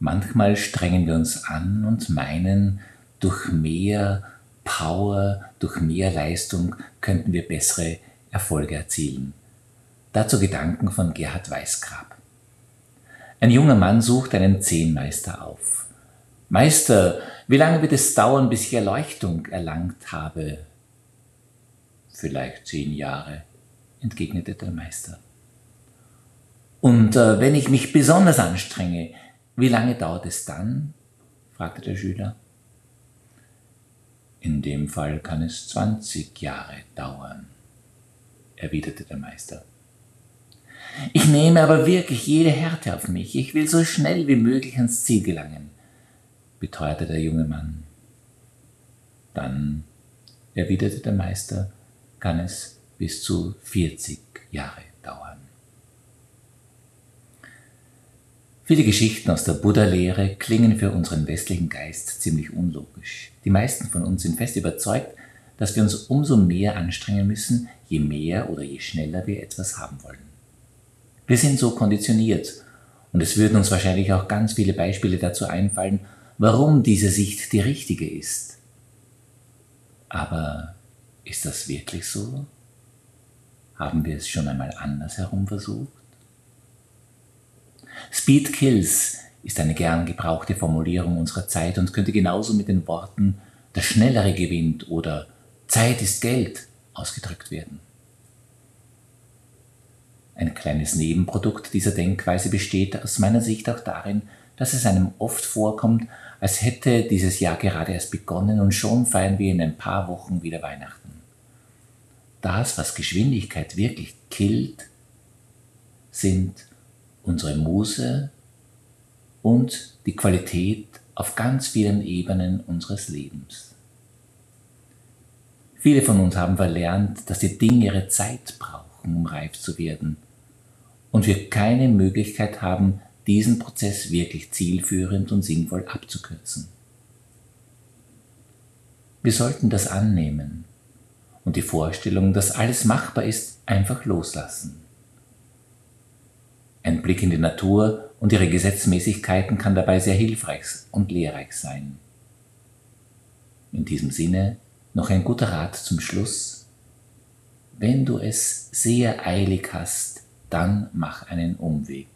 Manchmal strengen wir uns an und meinen, durch mehr Power, durch mehr Leistung könnten wir bessere Erfolge erzielen. Dazu Gedanken von Gerhard Weißgrab. Ein junger Mann sucht einen Zehnmeister auf. Meister, wie lange wird es dauern, bis ich Erleuchtung erlangt habe? Vielleicht zehn Jahre, entgegnete der Meister. Und äh, wenn ich mich besonders anstrenge, wie lange dauert es dann? fragte der Schüler. In dem Fall kann es zwanzig Jahre dauern, erwiderte der Meister. Ich nehme aber wirklich jede Härte auf mich. Ich will so schnell wie möglich ans Ziel gelangen, beteuerte der junge Mann. Dann, erwiderte der Meister, kann es bis zu 40 Jahre dauern. Viele Geschichten aus der Buddha-Lehre klingen für unseren westlichen Geist ziemlich unlogisch. Die meisten von uns sind fest überzeugt, dass wir uns umso mehr anstrengen müssen, je mehr oder je schneller wir etwas haben wollen. Wir sind so konditioniert und es würden uns wahrscheinlich auch ganz viele Beispiele dazu einfallen, warum diese Sicht die richtige ist. Aber ist das wirklich so? Haben wir es schon einmal andersherum versucht? Speed kills ist eine gern gebrauchte Formulierung unserer Zeit und könnte genauso mit den Worten der Schnellere gewinnt oder Zeit ist Geld ausgedrückt werden. Ein kleines Nebenprodukt dieser Denkweise besteht aus meiner Sicht auch darin, dass es einem oft vorkommt, als hätte dieses Jahr gerade erst begonnen und schon feiern wir in ein paar Wochen wieder Weihnachten. Das, was Geschwindigkeit wirklich killt, sind unsere Muse und die Qualität auf ganz vielen Ebenen unseres Lebens. Viele von uns haben verlernt, dass die Dinge ihre Zeit brauchen, um reif zu werden und wir keine Möglichkeit haben, diesen Prozess wirklich zielführend und sinnvoll abzukürzen. Wir sollten das annehmen und die Vorstellung, dass alles machbar ist, einfach loslassen. Ein Blick in die Natur und ihre Gesetzmäßigkeiten kann dabei sehr hilfreich und lehrreich sein. In diesem Sinne noch ein guter Rat zum Schluss. Wenn du es sehr eilig hast, dann mach einen Umweg.